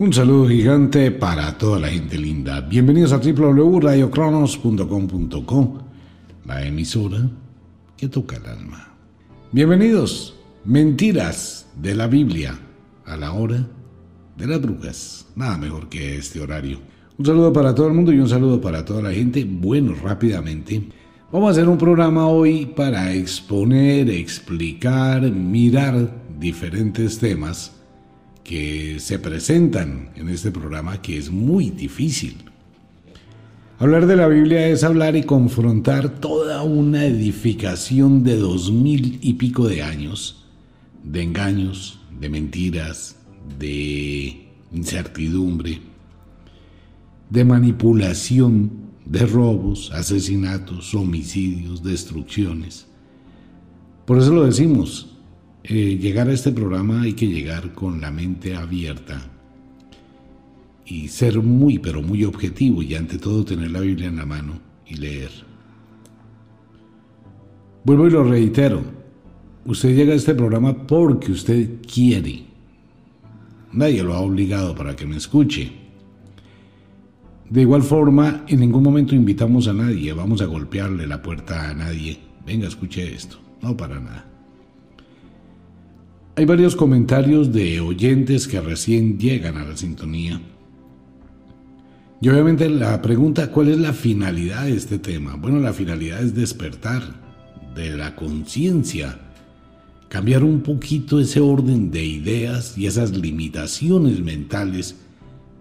Un saludo gigante para toda la gente linda. Bienvenidos a www.radiocronos.com.co, la emisora que toca el alma. Bienvenidos, mentiras de la Biblia a la hora de las brujas. Nada mejor que este horario. Un saludo para todo el mundo y un saludo para toda la gente. Bueno, rápidamente. Vamos a hacer un programa hoy para exponer, explicar, mirar diferentes temas que se presentan en este programa que es muy difícil. Hablar de la Biblia es hablar y confrontar toda una edificación de dos mil y pico de años, de engaños, de mentiras, de incertidumbre, de manipulación, de robos, asesinatos, homicidios, destrucciones. Por eso lo decimos, eh, llegar a este programa hay que llegar con la mente abierta y ser muy, pero muy objetivo y ante todo tener la Biblia en la mano y leer. Vuelvo y lo reitero, usted llega a este programa porque usted quiere. Nadie lo ha obligado para que me escuche. De igual forma, en ningún momento invitamos a nadie, vamos a golpearle la puerta a nadie. Venga, escuche esto. No para nada. Hay varios comentarios de oyentes que recién llegan a la sintonía. Y obviamente la pregunta, ¿cuál es la finalidad de este tema? Bueno, la finalidad es despertar de la conciencia, cambiar un poquito ese orden de ideas y esas limitaciones mentales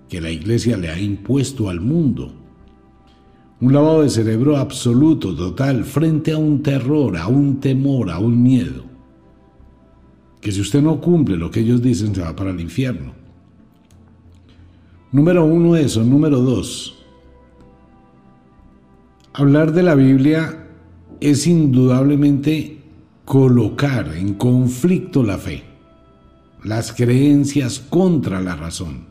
que la iglesia le ha impuesto al mundo. Un lavado de cerebro absoluto, total, frente a un terror, a un temor, a un miedo que si usted no cumple lo que ellos dicen, se va para el infierno. Número uno eso. Número dos, hablar de la Biblia es indudablemente colocar en conflicto la fe, las creencias contra la razón.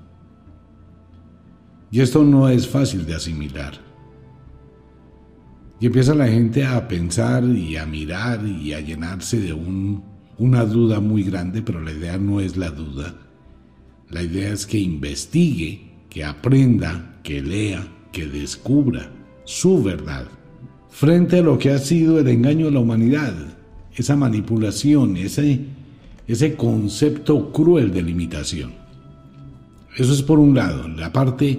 Y esto no es fácil de asimilar. Y empieza la gente a pensar y a mirar y a llenarse de un una duda muy grande, pero la idea no es la duda. La idea es que investigue, que aprenda, que lea, que descubra su verdad. Frente a lo que ha sido el engaño de la humanidad, esa manipulación, ese, ese concepto cruel de limitación. Eso es por un lado, la parte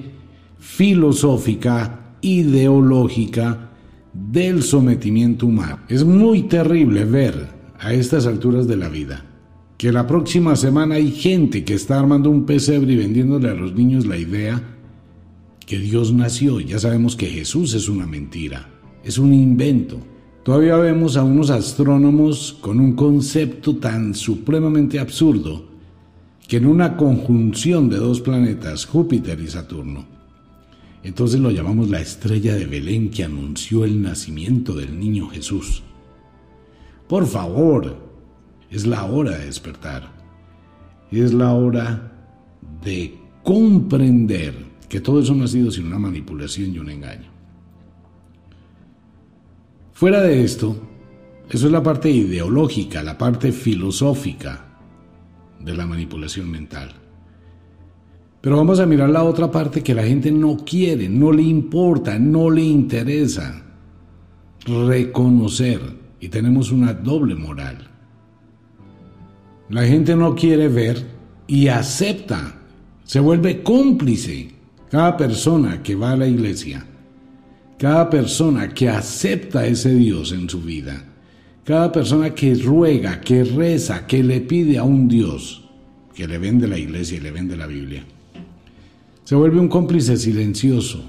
filosófica, ideológica del sometimiento humano. Es muy terrible ver a estas alturas de la vida. Que la próxima semana hay gente que está armando un pesebre y vendiéndole a los niños la idea que Dios nació. Ya sabemos que Jesús es una mentira, es un invento. Todavía vemos a unos astrónomos con un concepto tan supremamente absurdo que en una conjunción de dos planetas, Júpiter y Saturno, entonces lo llamamos la estrella de Belén que anunció el nacimiento del niño Jesús. Por favor, es la hora de despertar. Es la hora de comprender que todo eso no ha sido sino una manipulación y un engaño. Fuera de esto, eso es la parte ideológica, la parte filosófica de la manipulación mental. Pero vamos a mirar la otra parte que la gente no quiere, no le importa, no le interesa. Reconocer y tenemos una doble moral. La gente no quiere ver y acepta, se vuelve cómplice. Cada persona que va a la iglesia, cada persona que acepta ese Dios en su vida, cada persona que ruega, que reza, que le pide a un Dios, que le vende la iglesia y le vende la Biblia, se vuelve un cómplice silencioso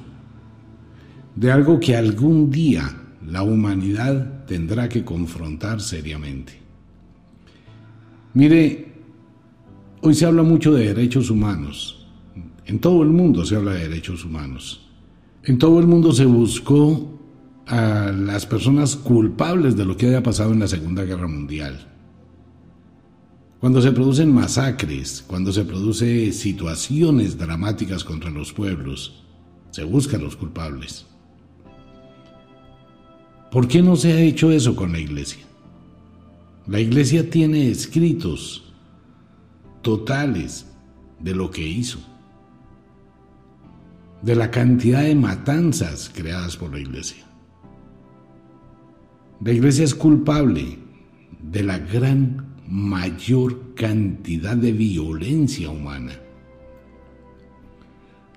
de algo que algún día la humanidad tendrá que confrontar seriamente. Mire, hoy se habla mucho de derechos humanos. En todo el mundo se habla de derechos humanos. En todo el mundo se buscó a las personas culpables de lo que haya pasado en la Segunda Guerra Mundial. Cuando se producen masacres, cuando se producen situaciones dramáticas contra los pueblos, se buscan los culpables. ¿Por qué no se ha hecho eso con la iglesia? La iglesia tiene escritos totales de lo que hizo. de la cantidad de matanzas creadas por la iglesia. La iglesia es culpable de la gran mayor cantidad de violencia humana.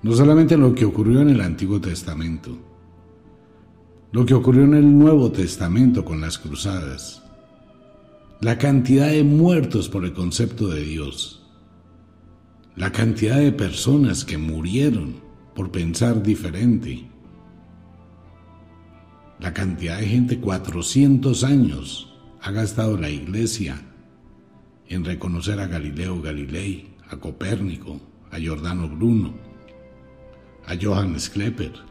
No solamente lo que ocurrió en el Antiguo Testamento, lo que ocurrió en el Nuevo Testamento con las cruzadas, la cantidad de muertos por el concepto de Dios, la cantidad de personas que murieron por pensar diferente, la cantidad de gente, 400 años ha gastado la iglesia en reconocer a Galileo Galilei, a Copérnico, a Giordano Bruno, a Johannes Klepper,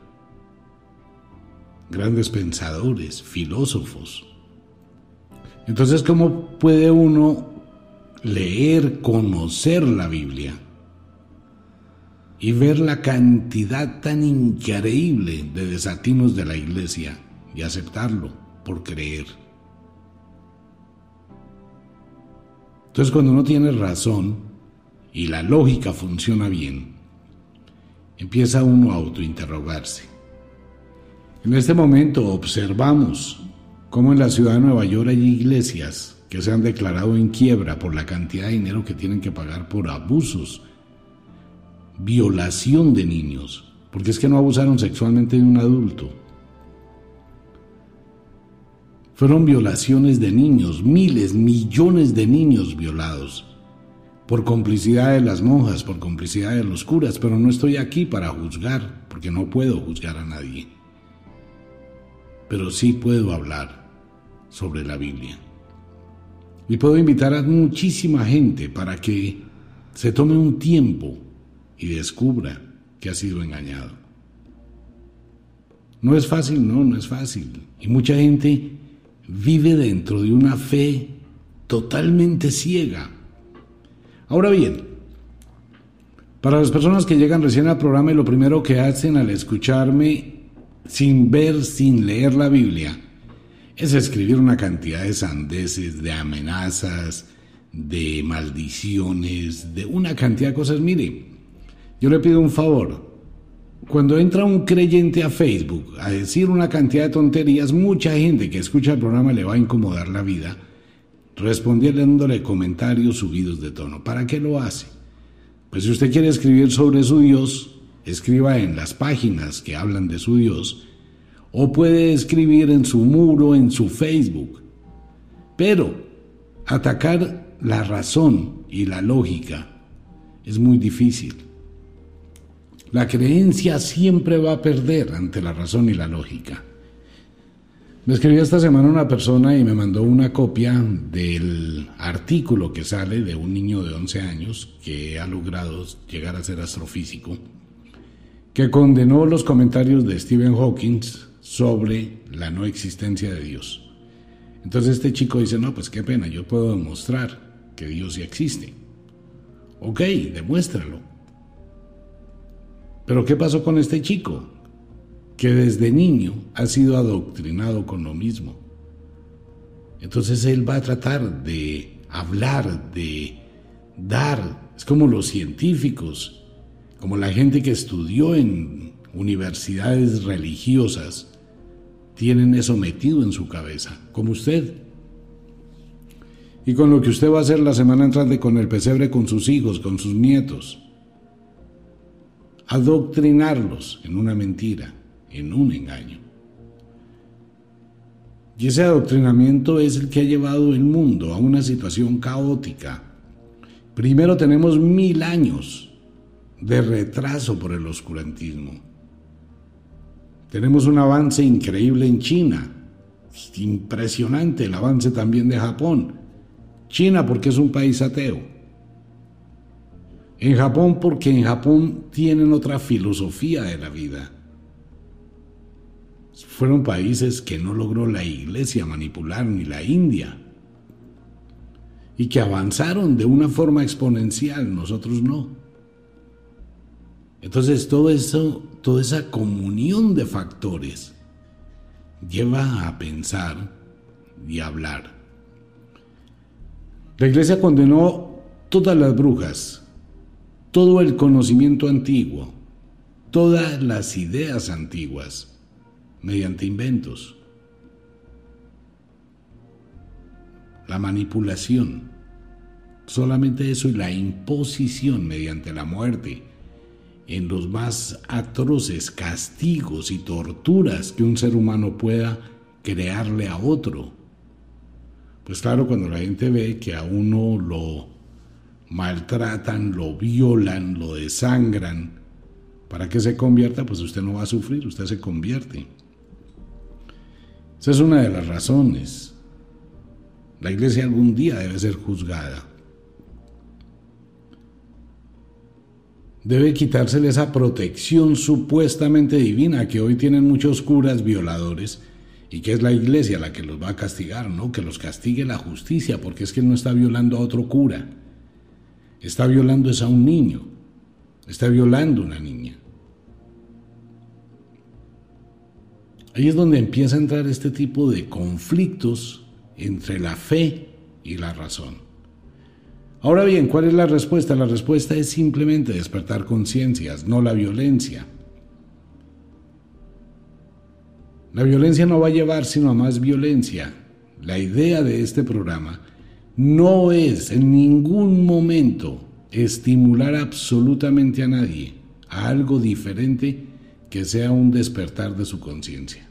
grandes pensadores, filósofos. Entonces, ¿cómo puede uno leer, conocer la Biblia y ver la cantidad tan increíble de desatinos de la iglesia y aceptarlo por creer? Entonces, cuando uno tiene razón y la lógica funciona bien, empieza uno a autointerrogarse. En este momento observamos cómo en la ciudad de Nueva York hay iglesias que se han declarado en quiebra por la cantidad de dinero que tienen que pagar por abusos, violación de niños, porque es que no abusaron sexualmente de un adulto. Fueron violaciones de niños, miles, millones de niños violados, por complicidad de las monjas, por complicidad de los curas, pero no estoy aquí para juzgar, porque no puedo juzgar a nadie pero sí puedo hablar sobre la Biblia. Y puedo invitar a muchísima gente para que se tome un tiempo y descubra que ha sido engañado. No es fácil, no, no es fácil. Y mucha gente vive dentro de una fe totalmente ciega. Ahora bien, para las personas que llegan recién al programa y lo primero que hacen al escucharme sin ver, sin leer la Biblia, es escribir una cantidad de sandeces, de amenazas, de maldiciones, de una cantidad de cosas. Mire, yo le pido un favor. Cuando entra un creyente a Facebook a decir una cantidad de tonterías, mucha gente que escucha el programa le va a incomodar la vida respondiéndole comentarios subidos de tono. ¿Para qué lo hace? Pues si usted quiere escribir sobre su Dios, escriba en las páginas que hablan de su Dios, o puede escribir en su muro, en su Facebook. Pero atacar la razón y la lógica es muy difícil. La creencia siempre va a perder ante la razón y la lógica. Me escribió esta semana una persona y me mandó una copia del artículo que sale de un niño de 11 años que ha logrado llegar a ser astrofísico que condenó los comentarios de Stephen Hawking sobre la no existencia de Dios. Entonces este chico dice, no, pues qué pena, yo puedo demostrar que Dios sí existe. Ok, demuéstralo. Pero ¿qué pasó con este chico? Que desde niño ha sido adoctrinado con lo mismo. Entonces él va a tratar de hablar, de dar, es como los científicos como la gente que estudió en universidades religiosas, tienen eso metido en su cabeza, como usted. Y con lo que usted va a hacer la semana entrante con el pesebre, con sus hijos, con sus nietos. Adoctrinarlos en una mentira, en un engaño. Y ese adoctrinamiento es el que ha llevado el mundo a una situación caótica. Primero tenemos mil años de retraso por el oscurantismo. Tenemos un avance increíble en China, impresionante el avance también de Japón. China porque es un país ateo. En Japón porque en Japón tienen otra filosofía de la vida. Fueron países que no logró la iglesia manipular ni la India. Y que avanzaron de una forma exponencial, nosotros no. Entonces todo eso, toda esa comunión de factores lleva a pensar y hablar. La iglesia condenó todas las brujas, todo el conocimiento antiguo, todas las ideas antiguas mediante inventos. La manipulación, solamente eso y la imposición mediante la muerte en los más atroces castigos y torturas que un ser humano pueda crearle a otro. Pues claro, cuando la gente ve que a uno lo maltratan, lo violan, lo desangran, para que se convierta, pues usted no va a sufrir, usted se convierte. Esa es una de las razones. La iglesia algún día debe ser juzgada. Debe quitársele esa protección supuestamente divina que hoy tienen muchos curas violadores y que es la iglesia la que los va a castigar, no que los castigue la justicia, porque es que no está violando a otro cura. Está violando es a un niño. Está violando a una niña. Ahí es donde empieza a entrar este tipo de conflictos entre la fe y la razón. Ahora bien, ¿cuál es la respuesta? La respuesta es simplemente despertar conciencias, no la violencia. La violencia no va a llevar sino a más violencia. La idea de este programa no es en ningún momento estimular absolutamente a nadie a algo diferente que sea un despertar de su conciencia.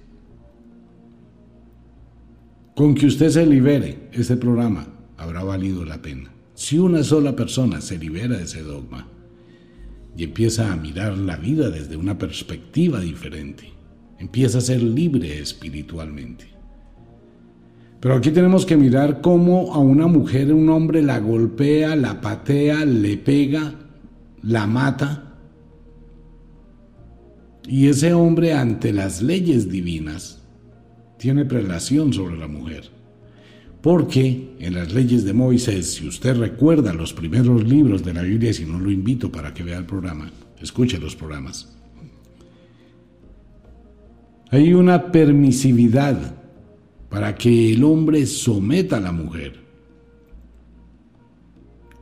Con que usted se libere, este programa habrá valido la pena. Si una sola persona se libera de ese dogma y empieza a mirar la vida desde una perspectiva diferente, empieza a ser libre espiritualmente. Pero aquí tenemos que mirar cómo a una mujer un hombre la golpea, la patea, le pega, la mata. Y ese hombre ante las leyes divinas tiene prelación sobre la mujer. Porque en las leyes de Moisés, si usted recuerda los primeros libros de la Biblia, si no lo invito para que vea el programa, escuche los programas, hay una permisividad para que el hombre someta a la mujer.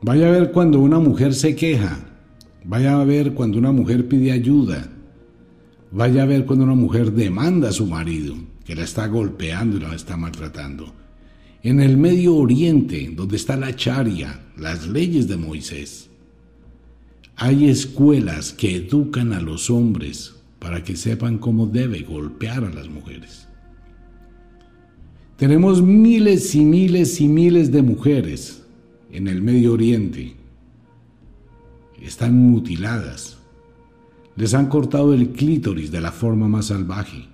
Vaya a ver cuando una mujer se queja, vaya a ver cuando una mujer pide ayuda, vaya a ver cuando una mujer demanda a su marido, que la está golpeando y la está maltratando. En el Medio Oriente, donde está la charia, las leyes de Moisés, hay escuelas que educan a los hombres para que sepan cómo debe golpear a las mujeres. Tenemos miles y miles y miles de mujeres en el Medio Oriente. Están mutiladas. Les han cortado el clítoris de la forma más salvaje.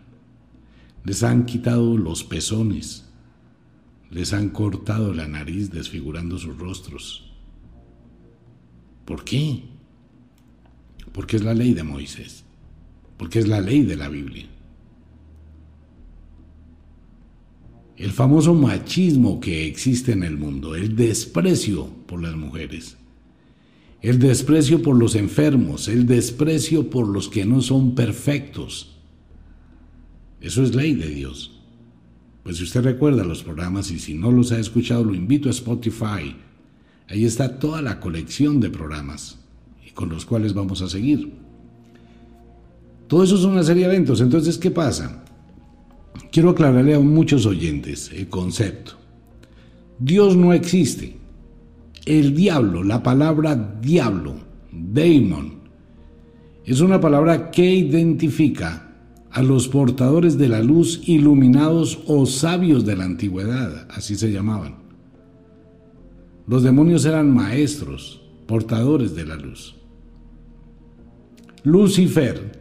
Les han quitado los pezones. Les han cortado la nariz desfigurando sus rostros. ¿Por qué? Porque es la ley de Moisés. Porque es la ley de la Biblia. el famoso machismo que existe en el mundo, el desprecio por las mujeres, el desprecio por los enfermos, el desprecio por los que no son perfectos. Eso es ley de Dios. Pues si usted recuerda los programas y si no los ha escuchado, lo invito a Spotify. Ahí está toda la colección de programas y con los cuales vamos a seguir. Todo eso es una serie de eventos. Entonces, ¿qué pasa? quiero aclararle a muchos oyentes el concepto. Dios no existe. El diablo, la palabra diablo, daemon, es una palabra que identifica a los portadores de la luz iluminados o sabios de la antigüedad, así se llamaban. Los demonios eran maestros, portadores de la luz. Lucifer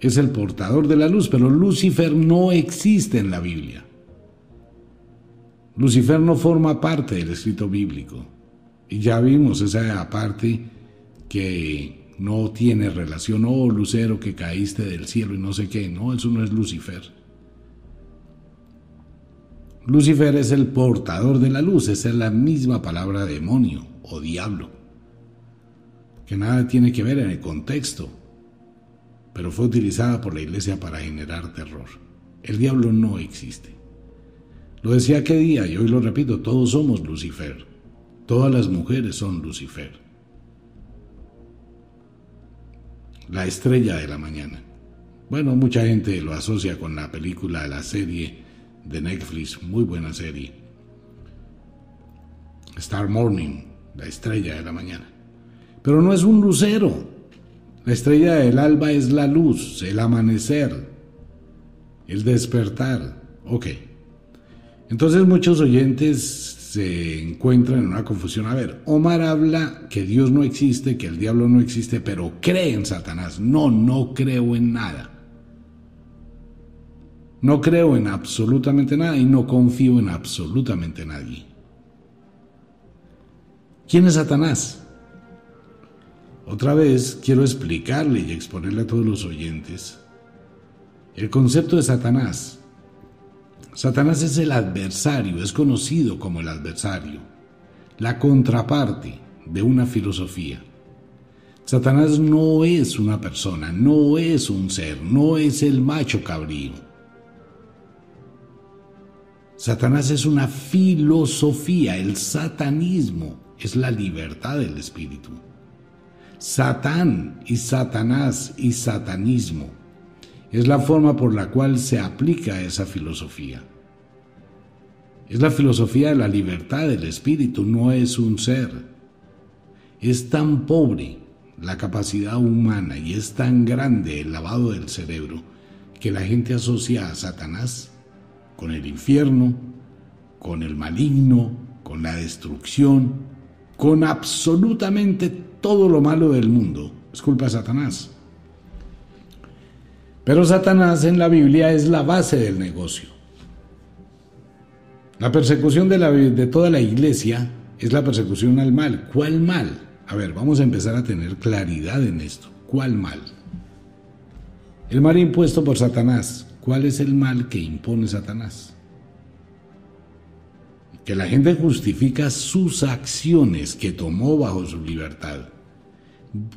es el portador de la luz, pero Lucifer no existe en la Biblia. Lucifer no forma parte del escrito bíblico. Y ya vimos esa parte que no tiene relación, oh lucero que caíste del cielo y no sé qué, no, eso no es Lucifer. Lucifer es el portador de la luz, esa es la misma palabra demonio o diablo, que nada tiene que ver en el contexto pero fue utilizada por la iglesia para generar terror. El diablo no existe. Lo decía aquel día y hoy lo repito, todos somos Lucifer. Todas las mujeres son Lucifer. La estrella de la mañana. Bueno, mucha gente lo asocia con la película, la serie de Netflix, muy buena serie. Star Morning, la estrella de la mañana. Pero no es un lucero. La estrella del alba es la luz, el amanecer, el despertar. Ok. Entonces muchos oyentes se encuentran en una confusión. A ver, Omar habla que Dios no existe, que el diablo no existe, pero cree en Satanás. No, no creo en nada. No creo en absolutamente nada y no confío en absolutamente nadie. ¿Quién es Satanás? Otra vez quiero explicarle y exponerle a todos los oyentes el concepto de Satanás. Satanás es el adversario, es conocido como el adversario, la contraparte de una filosofía. Satanás no es una persona, no es un ser, no es el macho cabrío. Satanás es una filosofía, el satanismo es la libertad del espíritu. Satán y Satanás y satanismo es la forma por la cual se aplica esa filosofía. Es la filosofía de la libertad del espíritu, no es un ser. Es tan pobre la capacidad humana y es tan grande el lavado del cerebro que la gente asocia a Satanás con el infierno, con el maligno, con la destrucción, con absolutamente todo lo malo del mundo. Es culpa de Satanás. Pero Satanás en la Biblia es la base del negocio. La persecución de, toda la iglesia es la persecución al mal. ¿Cuál mal? A ver, vamos a empezar a tener claridad en esto. ¿Cuál mal? El mal impuesto por Satanás. ¿Cuál es el mal que impone Satanás? que la gente justifica sus acciones que tomó bajo su libertad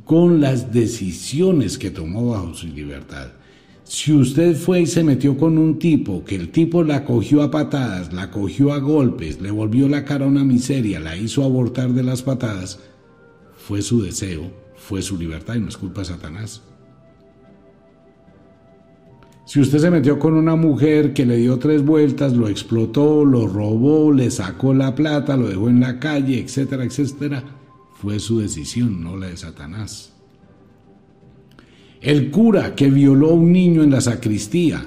con las decisiones que tomó bajo su libertad. Si usted fue y se metió con un tipo, que el tipo la cogió a patadas, la cogió a golpes, le volvió la cara a una miseria, la hizo abortar de las patadas, fue su deseo, fue su libertad y no es culpa de Satanás. Si usted se metió con una mujer que le dio tres vueltas, lo explotó, lo robó, le sacó la plata, lo dejó en la calle, etcétera, etcétera, fue su decisión, no la de Satanás. El cura que violó a un niño en la sacristía,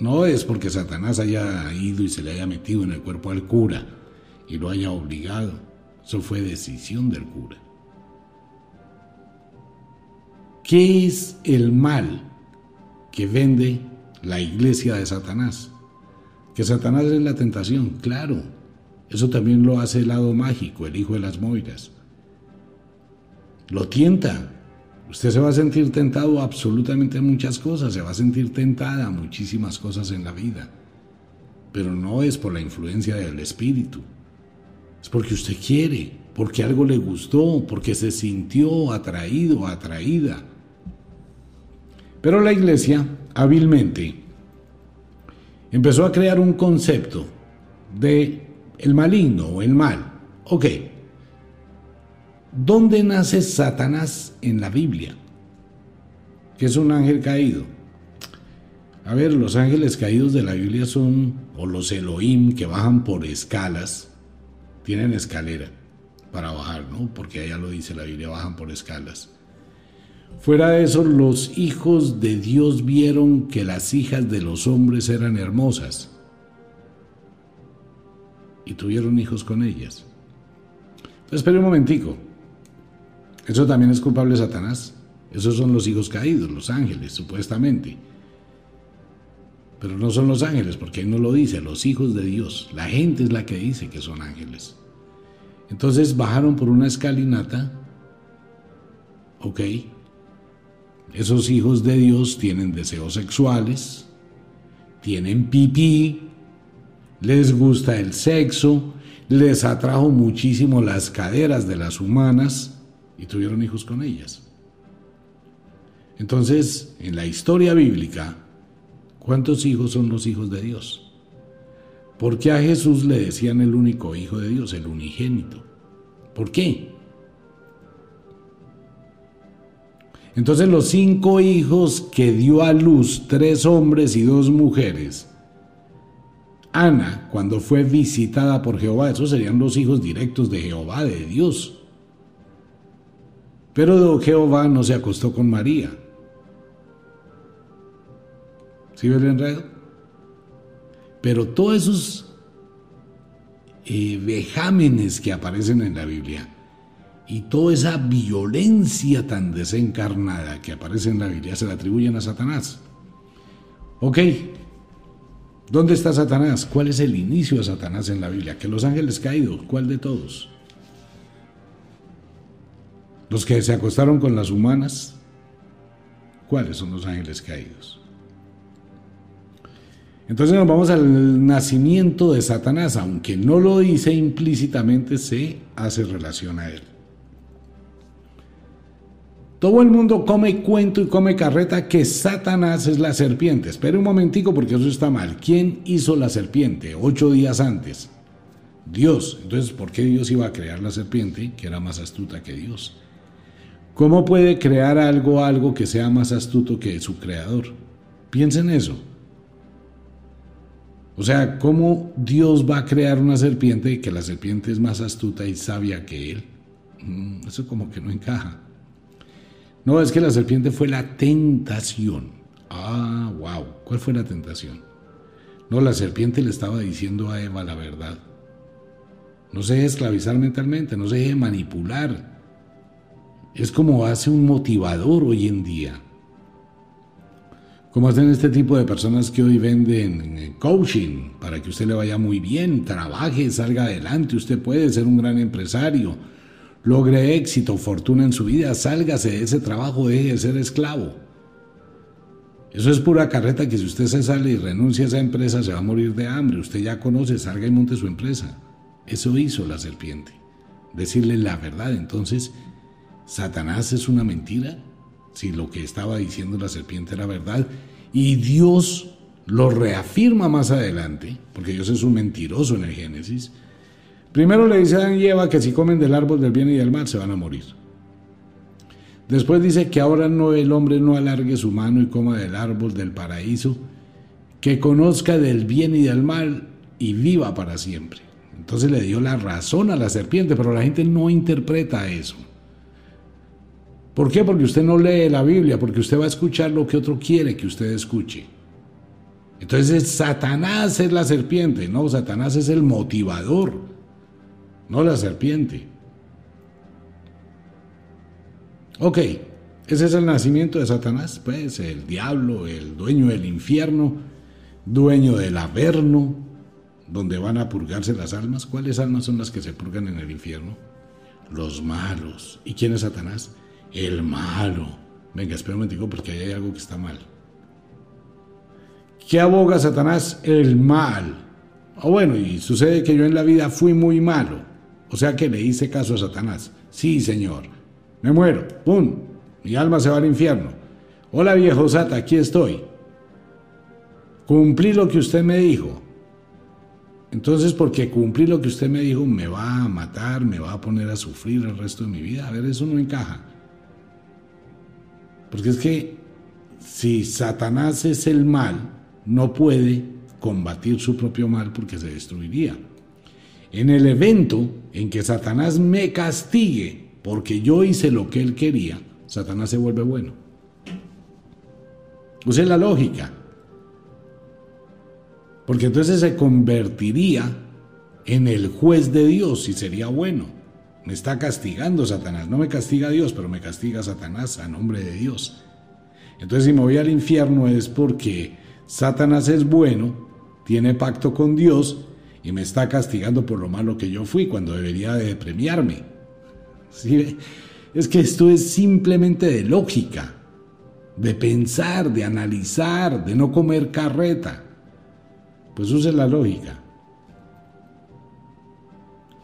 no es porque Satanás haya ido y se le haya metido en el cuerpo al cura y lo haya obligado, eso fue decisión del cura. ¿Qué es el mal? que vende la iglesia de Satanás. Que Satanás es la tentación, claro. Eso también lo hace el lado mágico, el hijo de las moiras. Lo tienta. Usted se va a sentir tentado absolutamente muchas cosas, se va a sentir tentada a muchísimas cosas en la vida. Pero no es por la influencia del espíritu. Es porque usted quiere, porque algo le gustó, porque se sintió atraído, atraída pero la iglesia, hábilmente, empezó a crear un concepto de el maligno o el mal. Ok, ¿dónde nace Satanás en la Biblia? Que es un ángel caído. A ver, los ángeles caídos de la Biblia son, o los Elohim que bajan por escalas, tienen escalera para bajar, ¿no? Porque allá lo dice la Biblia, bajan por escalas. Fuera de eso, los hijos de Dios vieron que las hijas de los hombres eran hermosas y tuvieron hijos con ellas. Pero espere un momentico. ¿Eso también es culpable Satanás? Esos son los hijos caídos, los ángeles, supuestamente. Pero no son los ángeles, porque ahí no lo dice, los hijos de Dios. La gente es la que dice que son ángeles. Entonces bajaron por una escalinata, ok, esos hijos de Dios tienen deseos sexuales, tienen pipí, les gusta el sexo, les atrajo muchísimo las caderas de las humanas y tuvieron hijos con ellas. Entonces, en la historia bíblica, ¿cuántos hijos son los hijos de Dios? ¿Por qué a Jesús le decían el único hijo de Dios, el unigénito? ¿Por qué? Entonces los cinco hijos que dio a luz, tres hombres y dos mujeres, Ana, cuando fue visitada por Jehová, esos serían los hijos directos de Jehová, de Dios. Pero Jehová no se acostó con María. ¿Sí ve el enredo? Pero todos esos eh, vejámenes que aparecen en la Biblia y toda esa violencia tan desencarnada que aparece en la Biblia se la atribuyen a Satanás. Ok, ¿dónde está Satanás? ¿Cuál es el inicio de Satanás en la Biblia? Que los ángeles caídos, ¿cuál de todos? Los que se acostaron con las humanas, ¿cuáles son los ángeles caídos? Entonces nos vamos al nacimiento de Satanás, aunque no lo dice implícitamente, se hace relación a él. Todo el mundo come cuento y come carreta que Satanás es la serpiente. Espere un momentico porque eso está mal. ¿Quién hizo la serpiente ocho días antes? Dios. Entonces, ¿por qué Dios iba a crear la serpiente que era más astuta que Dios? ¿Cómo puede crear algo, algo que sea más astuto que su creador? Piensen eso. O sea, ¿cómo Dios va a crear una serpiente y que la serpiente es más astuta y sabia que él? Mm, eso como que no encaja. No, es que la serpiente fue la tentación. Ah, wow. ¿Cuál fue la tentación? No, la serpiente le estaba diciendo a Eva la verdad. No se deje esclavizar mentalmente, no se deje manipular. Es como hace un motivador hoy en día. Como hacen este tipo de personas que hoy venden coaching para que usted le vaya muy bien, trabaje, salga adelante, usted puede ser un gran empresario logre éxito, fortuna en su vida, sálgase de ese trabajo, deje de ser esclavo. Eso es pura carreta que si usted se sale y renuncia a esa empresa se va a morir de hambre. Usted ya conoce, salga y monte su empresa. Eso hizo la serpiente. Decirle la verdad. Entonces, ¿Satanás es una mentira? Si lo que estaba diciendo la serpiente era verdad. Y Dios lo reafirma más adelante, porque Dios es un mentiroso en el Génesis Primero le dice a Adán y Eva que si comen del árbol del bien y del mal se van a morir. Después dice que ahora no el hombre no alargue su mano y coma del árbol del paraíso, que conozca del bien y del mal y viva para siempre. Entonces le dio la razón a la serpiente, pero la gente no interpreta eso. ¿Por qué? Porque usted no lee la Biblia, porque usted va a escuchar lo que otro quiere que usted escuche. Entonces Satanás es la serpiente, no, Satanás es el motivador no la serpiente. Ok, ese es el nacimiento de Satanás, pues el diablo, el dueño del infierno, dueño del averno, donde van a purgarse las almas. ¿Cuáles almas son las que se purgan en el infierno? Los malos. ¿Y quién es Satanás? El malo. Venga, espera un momentico porque ahí hay algo que está mal. ¿Qué aboga Satanás? El mal. Ah, bueno, y sucede que yo en la vida fui muy malo. O sea que le hice caso a Satanás. Sí, Señor. Me muero. ¡Pum! Mi alma se va al infierno. Hola viejo Sata, aquí estoy. Cumplí lo que usted me dijo. Entonces, porque cumplí lo que usted me dijo, me va a matar, me va a poner a sufrir el resto de mi vida. A ver, eso no encaja. Porque es que si Satanás es el mal, no puede combatir su propio mal porque se destruiría. En el evento en que Satanás me castigue porque yo hice lo que él quería, Satanás se vuelve bueno. Use la lógica. Porque entonces se convertiría en el juez de Dios y sería bueno. Me está castigando Satanás. No me castiga Dios, pero me castiga Satanás a nombre de Dios. Entonces si me voy al infierno es porque Satanás es bueno, tiene pacto con Dios y me está castigando por lo malo que yo fui cuando debería de premiarme. ¿Sí? Es que esto es simplemente de lógica, de pensar, de analizar, de no comer carreta. Pues use la lógica.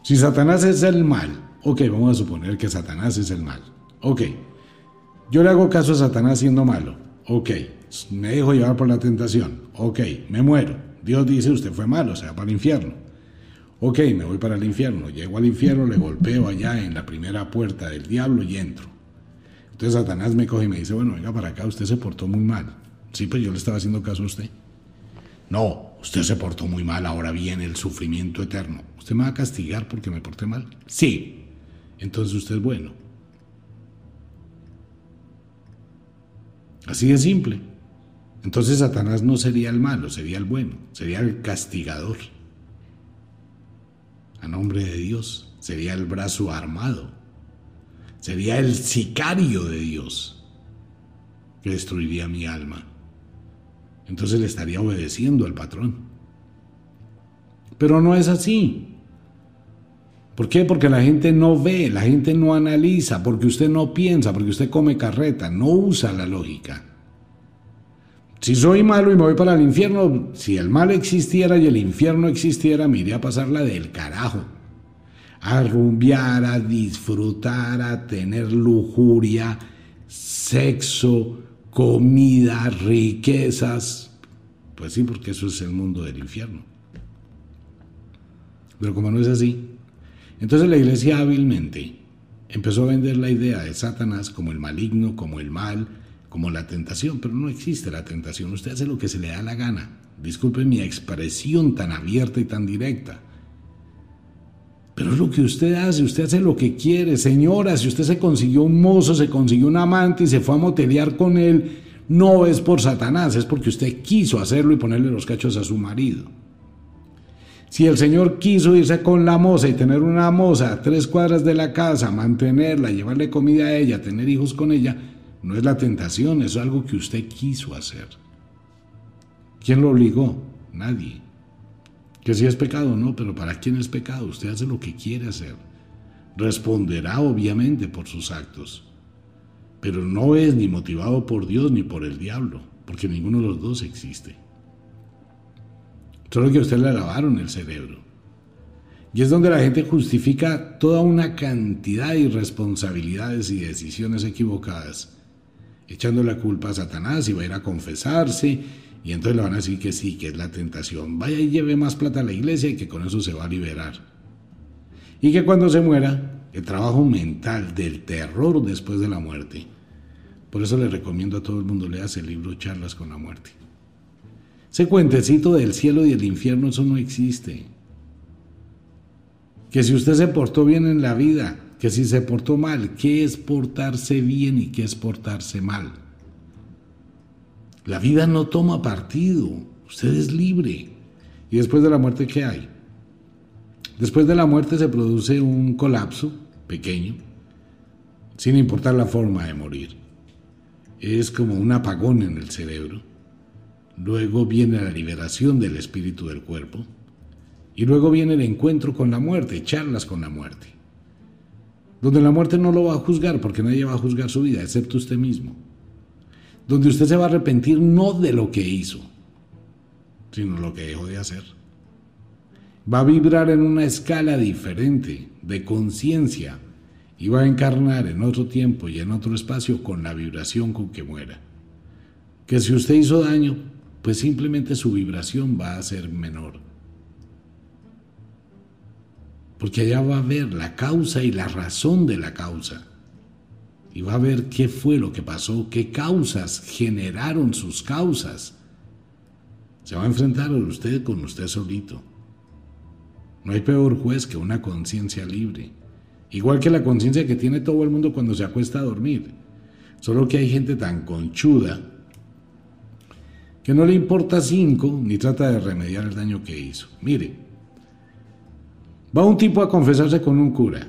Si Satanás es el mal, ok, vamos a suponer que Satanás es el mal. Ok, yo le hago caso a Satanás siendo malo. Ok, me dejo llevar por la tentación. Ok, me muero. Dios dice, usted fue malo, se va para el infierno. Ok, me voy para el infierno. Llego al infierno, le golpeo allá en la primera puerta del diablo y entro. Entonces Satanás me coge y me dice, bueno, venga para acá, usted se portó muy mal. Sí, pues yo le estaba haciendo caso a usted. No, usted se portó muy mal, ahora viene el sufrimiento eterno. ¿Usted me va a castigar porque me porté mal? Sí. Entonces usted es bueno. Así de simple. Entonces Satanás no sería el malo, sería el bueno, sería el castigador. A nombre de Dios, sería el brazo armado, sería el sicario de Dios que destruiría mi alma. Entonces le estaría obedeciendo al patrón. Pero no es así. ¿Por qué? Porque la gente no ve, la gente no analiza, porque usted no piensa, porque usted come carreta, no usa la lógica. Si soy malo y me voy para el infierno, si el mal existiera y el infierno existiera, me iría a pasarla del carajo. A a disfrutar, a tener lujuria, sexo, comida, riquezas. Pues sí, porque eso es el mundo del infierno. Pero como no es así, entonces la iglesia hábilmente empezó a vender la idea de Satanás como el maligno, como el mal, como la tentación, pero no existe la tentación. Usted hace lo que se le da la gana. Disculpe mi expresión tan abierta y tan directa. Pero es lo que usted hace, usted hace lo que quiere. Señora, si usted se consiguió un mozo, se consiguió un amante y se fue a motelear con él, no es por Satanás, es porque usted quiso hacerlo y ponerle los cachos a su marido. Si el Señor quiso irse con la moza y tener una moza a tres cuadras de la casa, mantenerla, llevarle comida a ella, tener hijos con ella, no es la tentación, es algo que usted quiso hacer. ¿Quién lo obligó? Nadie. Que si es pecado, no, pero ¿para quién es pecado? Usted hace lo que quiere hacer. Responderá obviamente por sus actos. Pero no es ni motivado por Dios ni por el diablo, porque ninguno de los dos existe. Solo que a usted le lavaron el cerebro. Y es donde la gente justifica toda una cantidad de irresponsabilidades y decisiones equivocadas echando la culpa a Satanás y va a ir a confesarse y entonces le van a decir que sí, que es la tentación. Vaya y lleve más plata a la iglesia y que con eso se va a liberar. Y que cuando se muera, el trabajo mental del terror después de la muerte. Por eso le recomiendo a todo el mundo leas el libro Charlas con la muerte. Ese cuentecito del cielo y el infierno, eso no existe. Que si usted se portó bien en la vida, que si se portó mal, ¿qué es portarse bien y qué es portarse mal? La vida no toma partido, usted es libre. ¿Y después de la muerte qué hay? Después de la muerte se produce un colapso pequeño, sin importar la forma de morir. Es como un apagón en el cerebro. Luego viene la liberación del espíritu del cuerpo. Y luego viene el encuentro con la muerte, charlas con la muerte donde la muerte no lo va a juzgar porque nadie va a juzgar su vida, excepto usted mismo, donde usted se va a arrepentir no de lo que hizo, sino lo que dejó de hacer. Va a vibrar en una escala diferente de conciencia y va a encarnar en otro tiempo y en otro espacio con la vibración con que muera. Que si usted hizo daño, pues simplemente su vibración va a ser menor porque allá va a ver la causa y la razón de la causa. Y va a ver qué fue lo que pasó, qué causas generaron sus causas. Se va a enfrentar usted con usted solito. No hay peor juez que una conciencia libre. Igual que la conciencia que tiene todo el mundo cuando se acuesta a dormir. Solo que hay gente tan conchuda que no le importa cinco ni trata de remediar el daño que hizo. Mire, Va un tipo a confesarse con un cura.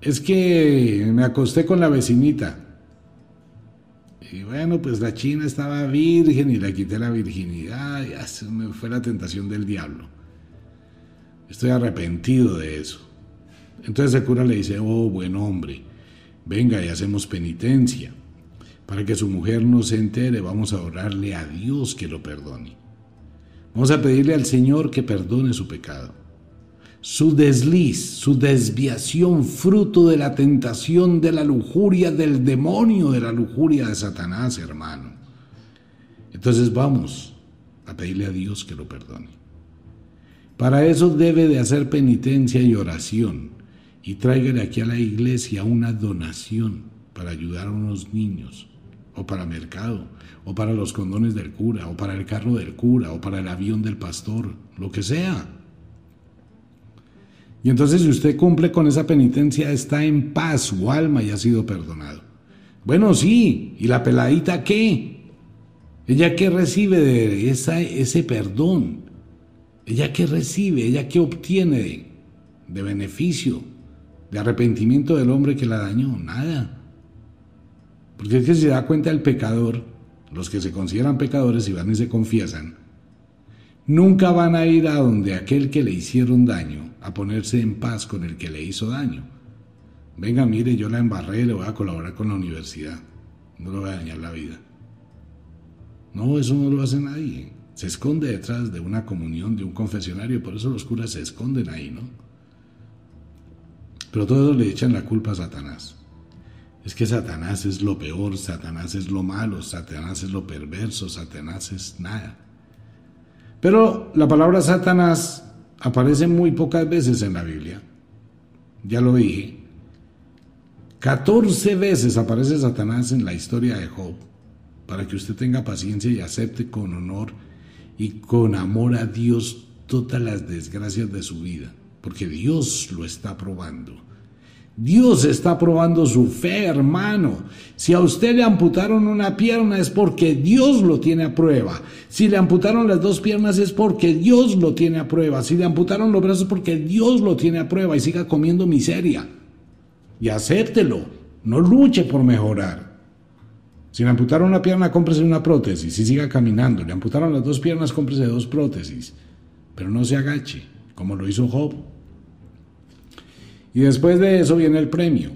Es que me acosté con la vecinita. Y bueno, pues la china estaba virgen y le quité la virginidad y así me fue la tentación del diablo. Estoy arrepentido de eso. Entonces el cura le dice, oh, buen hombre, venga y hacemos penitencia. Para que su mujer no se entere, vamos a orarle a Dios que lo perdone. Vamos a pedirle al Señor que perdone su pecado su desliz, su desviación, fruto de la tentación, de la lujuria, del demonio, de la lujuria de Satanás, hermano. Entonces vamos a pedirle a Dios que lo perdone. Para eso debe de hacer penitencia y oración y tráigale aquí a la iglesia una donación para ayudar a unos niños, o para mercado, o para los condones del cura, o para el carro del cura, o para el avión del pastor, lo que sea. Y entonces si usted cumple con esa penitencia, está en paz, su alma y ha sido perdonado. Bueno, sí, ¿y la peladita qué? ¿Ella qué recibe de esa, ese perdón? ¿Ella qué recibe? ¿Ella qué obtiene de, de beneficio? ¿De arrepentimiento del hombre que la dañó? Nada. Porque es que se da cuenta el pecador, los que se consideran pecadores y van y se confiesan, nunca van a ir a donde aquel que le hicieron daño a ponerse en paz con el que le hizo daño. Venga, mire, yo la embarré, le voy a colaborar con la universidad. No le voy a dañar la vida. No, eso no lo hace nadie. Se esconde detrás de una comunión, de un confesionario, por eso los curas se esconden ahí, ¿no? Pero todos le echan la culpa a Satanás. Es que Satanás es lo peor, Satanás es lo malo, Satanás es lo perverso, Satanás es nada. Pero la palabra Satanás aparece muy pocas veces en la Biblia. Ya lo dije. 14 veces aparece Satanás en la historia de Job, para que usted tenga paciencia y acepte con honor y con amor a Dios todas las desgracias de su vida, porque Dios lo está probando. Dios está probando su fe, hermano. Si a usted le amputaron una pierna es porque Dios lo tiene a prueba. Si le amputaron las dos piernas es porque Dios lo tiene a prueba. Si le amputaron los brazos es porque Dios lo tiene a prueba y siga comiendo miseria. Y acéptelo. No luche por mejorar. Si le amputaron una pierna, cómprese una prótesis y siga caminando. Le amputaron las dos piernas, cómprese dos prótesis. Pero no se agache, como lo hizo Job. Y después de eso viene el premio.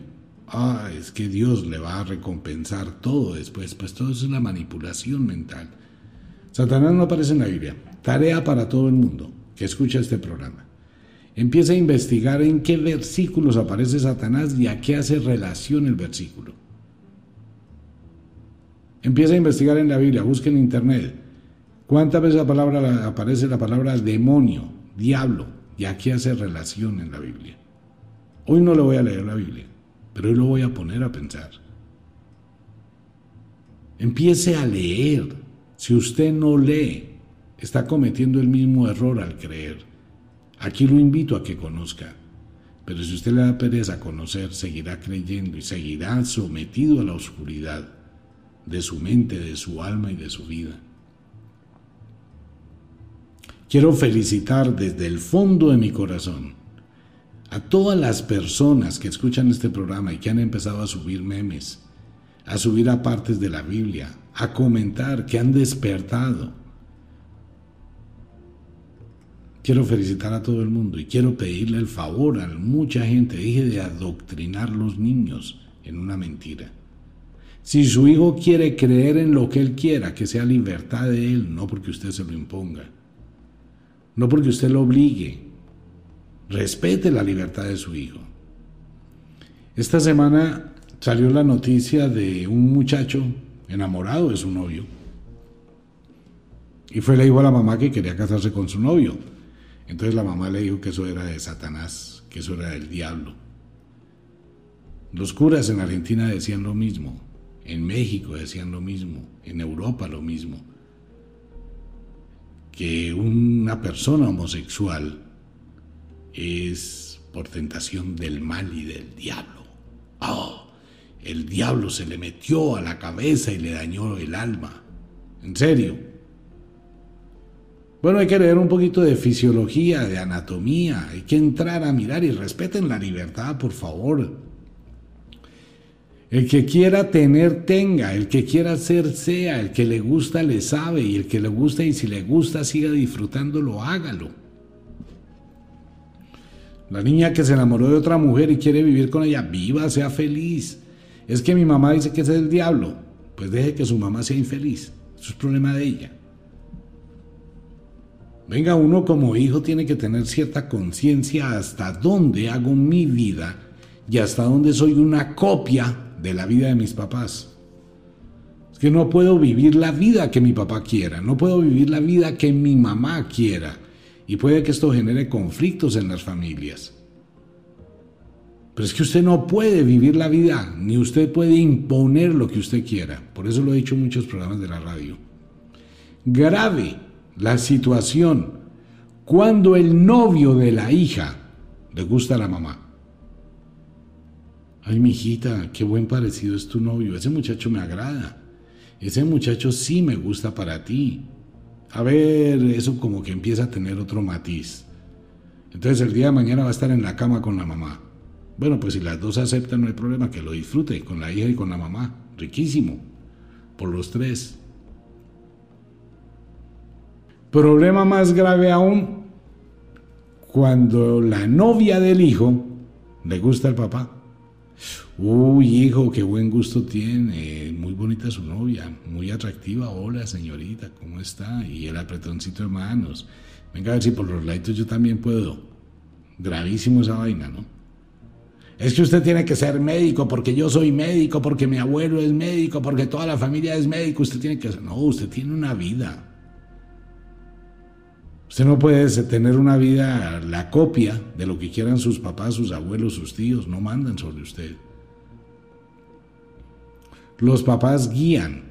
Ah, es que Dios le va a recompensar todo después. Pues todo es una manipulación mental. Satanás no aparece en la Biblia. Tarea para todo el mundo que escucha este programa. Empieza a investigar en qué versículos aparece Satanás y a qué hace relación el versículo. Empieza a investigar en la Biblia, busca en internet. ¿Cuántas veces la palabra, aparece la palabra demonio, diablo y a qué hace relación en la Biblia? Hoy no le voy a leer la Biblia, pero hoy lo voy a poner a pensar. Empiece a leer. Si usted no lee, está cometiendo el mismo error al creer. Aquí lo invito a que conozca. Pero si usted le da pereza a conocer, seguirá creyendo y seguirá sometido a la oscuridad de su mente, de su alma y de su vida. Quiero felicitar desde el fondo de mi corazón a todas las personas que escuchan este programa y que han empezado a subir memes, a subir a partes de la Biblia, a comentar, que han despertado. Quiero felicitar a todo el mundo y quiero pedirle el favor a mucha gente, dije de adoctrinar los niños en una mentira. Si su hijo quiere creer en lo que él quiera, que sea libertad de él, no porque usted se lo imponga, no porque usted lo obligue, respete la libertad de su hijo. Esta semana salió la noticia de un muchacho enamorado de su novio. Y fue le dijo a la mamá que quería casarse con su novio. Entonces la mamá le dijo que eso era de Satanás, que eso era del diablo. Los curas en Argentina decían lo mismo, en México decían lo mismo, en Europa lo mismo, que una persona homosexual es por tentación del mal y del diablo. Oh, el diablo se le metió a la cabeza y le dañó el alma. En serio. Bueno, hay que leer un poquito de fisiología, de anatomía, hay que entrar a mirar y respeten la libertad, por favor. El que quiera tener, tenga, el que quiera ser, sea, el que le gusta, le sabe, y el que le gusta y si le gusta, siga disfrutándolo, hágalo. La niña que se enamoró de otra mujer y quiere vivir con ella, viva, sea feliz. Es que mi mamá dice que es el diablo. Pues deje que su mamá sea infeliz. Eso es problema de ella. Venga, uno como hijo tiene que tener cierta conciencia hasta dónde hago mi vida y hasta dónde soy una copia de la vida de mis papás. Es que no puedo vivir la vida que mi papá quiera, no puedo vivir la vida que mi mamá quiera y puede que esto genere conflictos en las familias. Pero es que usted no puede vivir la vida, ni usted puede imponer lo que usted quiera. Por eso lo he dicho en muchos programas de la radio. Grave la situación cuando el novio de la hija le gusta a la mamá. Ay, mi hijita, qué buen parecido es tu novio. Ese muchacho me agrada. Ese muchacho sí me gusta para ti. A ver, eso como que empieza a tener otro matiz. Entonces el día de mañana va a estar en la cama con la mamá. Bueno, pues si las dos aceptan, no hay problema, que lo disfrute con la hija y con la mamá. Riquísimo. Por los tres. Problema más grave aún, cuando la novia del hijo le gusta al papá. Uy, hijo, qué buen gusto tiene. Muy bonita su novia, muy atractiva. Hola, señorita, ¿cómo está? Y el apretoncito de manos. Venga a ver si por los laditos yo también puedo. Gravísimo esa vaina, ¿no? Es que usted tiene que ser médico porque yo soy médico, porque mi abuelo es médico, porque toda la familia es médico. Usted tiene que ser. No, usted tiene una vida. Usted no puede tener una vida, la copia de lo que quieran sus papás, sus abuelos, sus tíos. No mandan sobre usted. Los papás guían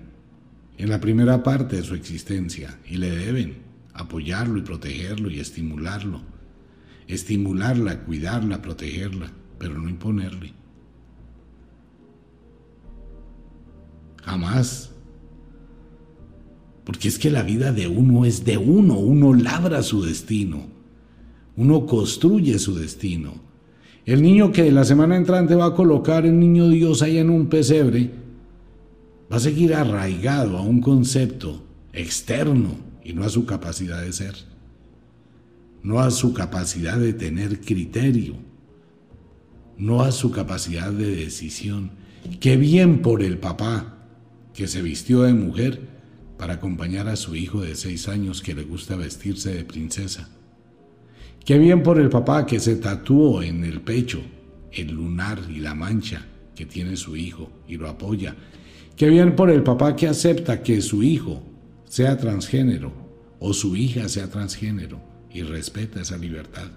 en la primera parte de su existencia y le deben apoyarlo y protegerlo y estimularlo. Estimularla, cuidarla, protegerla, pero no imponerle. Jamás. Porque es que la vida de uno es de uno, uno labra su destino, uno construye su destino. El niño que la semana entrante va a colocar el niño Dios ahí en un pesebre, va a seguir arraigado a un concepto externo y no a su capacidad de ser, no a su capacidad de tener criterio, no a su capacidad de decisión. Qué bien por el papá que se vistió de mujer para acompañar a su hijo de seis años que le gusta vestirse de princesa. Qué bien por el papá que se tatuó en el pecho el lunar y la mancha que tiene su hijo y lo apoya Qué bien por el papá que acepta que su hijo sea transgénero o su hija sea transgénero y respeta esa libertad.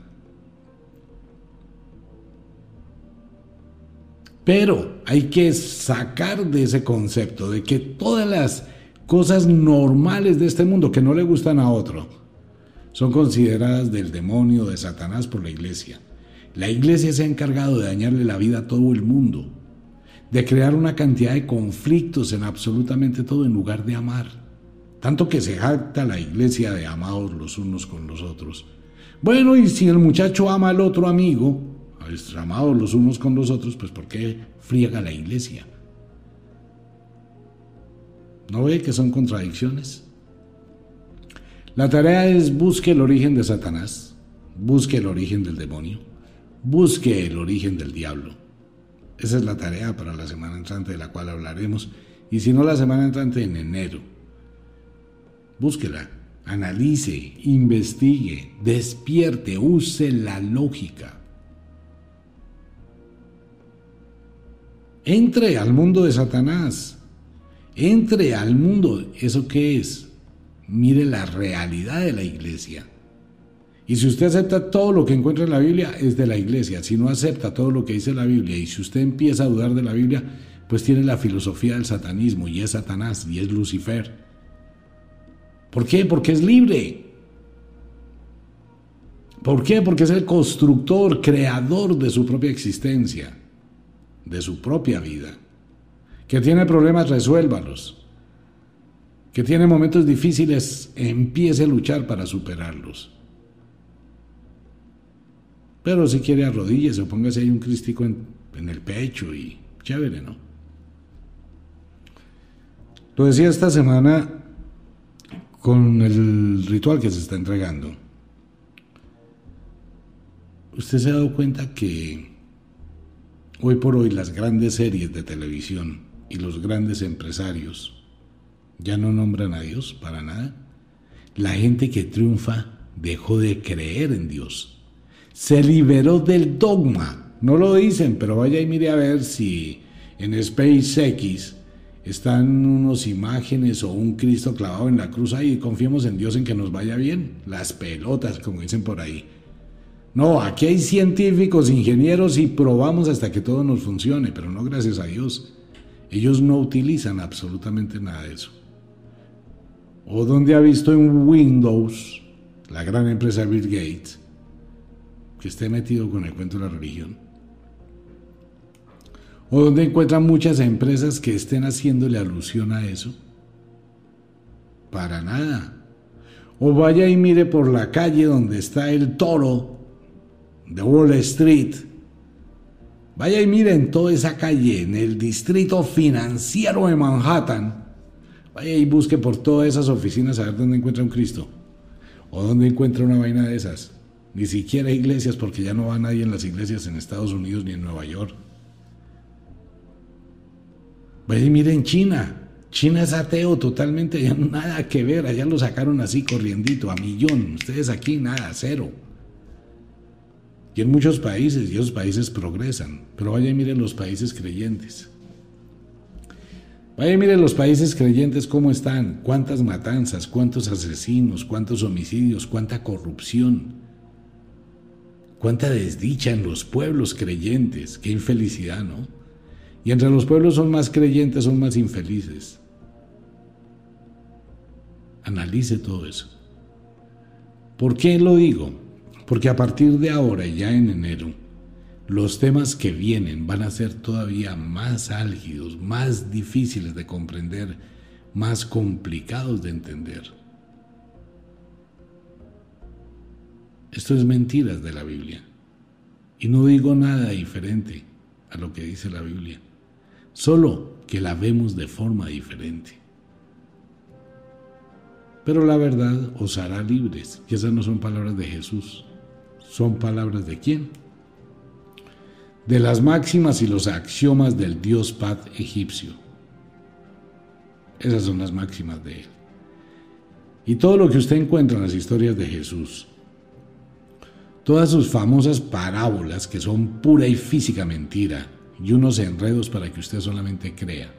Pero hay que sacar de ese concepto de que todas las cosas normales de este mundo que no le gustan a otro son consideradas del demonio, de Satanás por la iglesia. La iglesia se ha encargado de dañarle la vida a todo el mundo de crear una cantidad de conflictos en absolutamente todo en lugar de amar. Tanto que se jacta la iglesia de amados los unos con los otros. Bueno, y si el muchacho ama al otro amigo, amados los unos con los otros, pues ¿por qué friega la iglesia? ¿No ve que son contradicciones? La tarea es busque el origen de Satanás, busque el origen del demonio, busque el origen del diablo esa es la tarea para la semana entrante de la cual hablaremos. Y si no, la semana entrante en enero. Búsquela, analice, investigue, despierte, use la lógica. Entre al mundo de Satanás. Entre al mundo. ¿Eso qué es? Mire la realidad de la iglesia. Y si usted acepta todo lo que encuentra en la Biblia, es de la iglesia. Si no acepta todo lo que dice la Biblia y si usted empieza a dudar de la Biblia, pues tiene la filosofía del satanismo y es Satanás y es Lucifer. ¿Por qué? Porque es libre. ¿Por qué? Porque es el constructor, creador de su propia existencia, de su propia vida. Que tiene problemas, resuélvalos. Que tiene momentos difíciles, empiece a luchar para superarlos. Pero si quiere arrodíllese o póngase ahí un crístico en, en el pecho y chévere, ¿no? Lo decía esta semana con el ritual que se está entregando. Usted se ha dado cuenta que hoy por hoy las grandes series de televisión y los grandes empresarios ya no nombran a Dios para nada. La gente que triunfa dejó de creer en Dios se liberó del dogma. No lo dicen, pero vaya y mire a ver si en SpaceX están unas imágenes o un Cristo clavado en la cruz ahí confiemos en Dios en que nos vaya bien. Las pelotas, como dicen por ahí. No, aquí hay científicos, ingenieros y probamos hasta que todo nos funcione, pero no gracias a Dios. Ellos no utilizan absolutamente nada de eso. O donde ha visto en Windows, la gran empresa Bill Gates, que esté metido con el cuento de la religión. O donde encuentran muchas empresas que estén haciéndole alusión a eso. Para nada. O vaya y mire por la calle donde está el toro de Wall Street. Vaya y mire en toda esa calle, en el distrito financiero de Manhattan. Vaya y busque por todas esas oficinas a ver dónde encuentra un Cristo. O dónde encuentra una vaina de esas. Ni siquiera iglesias, porque ya no va nadie en las iglesias en Estados Unidos ni en Nueva York. Vaya y mire en China. China es ateo totalmente, ya nada que ver, allá lo sacaron así corriendito, a millón. Ustedes aquí nada, cero. Y en muchos países, y esos países progresan. Pero vaya y miren los países creyentes. Vaya y miren los países creyentes cómo están, cuántas matanzas, cuántos asesinos, cuántos homicidios, cuánta corrupción, cuánta desdicha en los pueblos creyentes, qué infelicidad, ¿no? Y entre los pueblos son más creyentes, son más infelices. Analice todo eso. ¿Por qué lo digo? Porque a partir de ahora, ya en enero, los temas que vienen van a ser todavía más álgidos, más difíciles de comprender, más complicados de entender. Esto es mentiras de la Biblia. Y no digo nada diferente a lo que dice la Biblia, solo que la vemos de forma diferente. Pero la verdad os hará libres, y esas no son palabras de Jesús, son palabras de quién? De las máximas y los axiomas del dios Pat egipcio. Esas son las máximas de él. Y todo lo que usted encuentra en las historias de Jesús, todas sus famosas parábolas que son pura y física mentira y unos enredos para que usted solamente crea.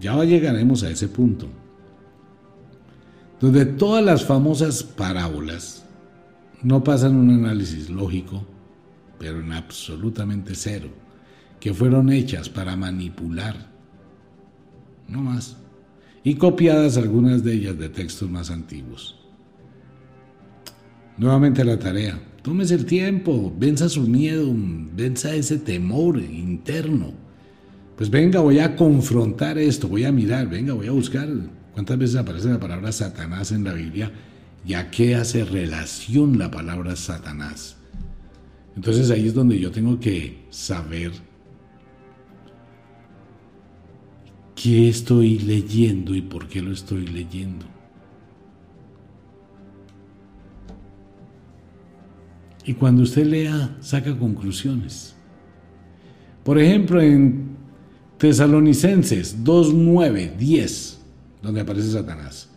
Ya llegaremos a ese punto, donde todas las famosas parábolas no pasan un análisis lógico, pero en absolutamente cero, que fueron hechas para manipular, no más, y copiadas algunas de ellas de textos más antiguos. Nuevamente la tarea, tómese el tiempo, venza su miedo, venza ese temor interno. Pues venga, voy a confrontar esto, voy a mirar, venga, voy a buscar cuántas veces aparece la palabra Satanás en la Biblia ¿Y a qué hace relación la palabra Satanás? Entonces ahí es donde yo tengo que saber qué estoy leyendo y por qué lo estoy leyendo. Y cuando usted lea, saca conclusiones. Por ejemplo, en Tesalonicenses 2, 9, 10, donde aparece Satanás.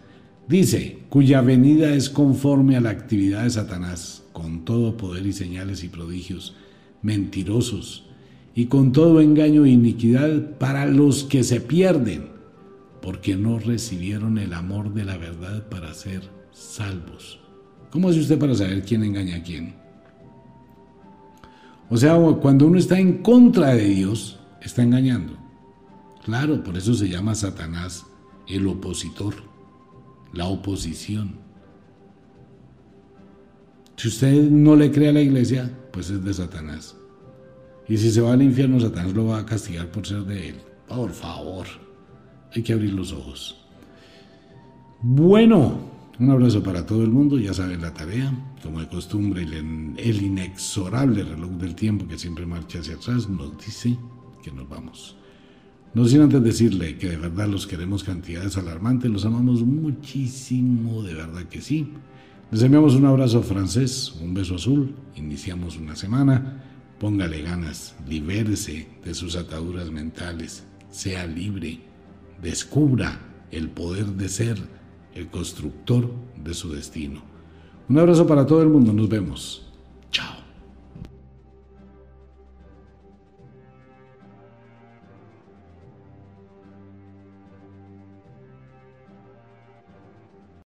Dice, cuya venida es conforme a la actividad de Satanás, con todo poder y señales y prodigios, mentirosos, y con todo engaño e iniquidad para los que se pierden, porque no recibieron el amor de la verdad para ser salvos. ¿Cómo hace usted para saber quién engaña a quién? O sea, cuando uno está en contra de Dios, está engañando. Claro, por eso se llama Satanás el opositor la oposición. Si usted no le cree a la iglesia, pues es de Satanás. Y si se va al infierno, Satanás lo va a castigar por ser de él. Por favor, hay que abrir los ojos. Bueno, un abrazo para todo el mundo, ya saben la tarea, como de costumbre, el, el inexorable reloj del tiempo que siempre marcha hacia atrás nos dice que nos vamos. No sin antes decirle que de verdad los queremos cantidades alarmantes, los amamos muchísimo, de verdad que sí. Les enviamos un abrazo francés, un beso azul, iniciamos una semana, póngale ganas, libérese de sus ataduras mentales, sea libre, descubra el poder de ser el constructor de su destino. Un abrazo para todo el mundo, nos vemos.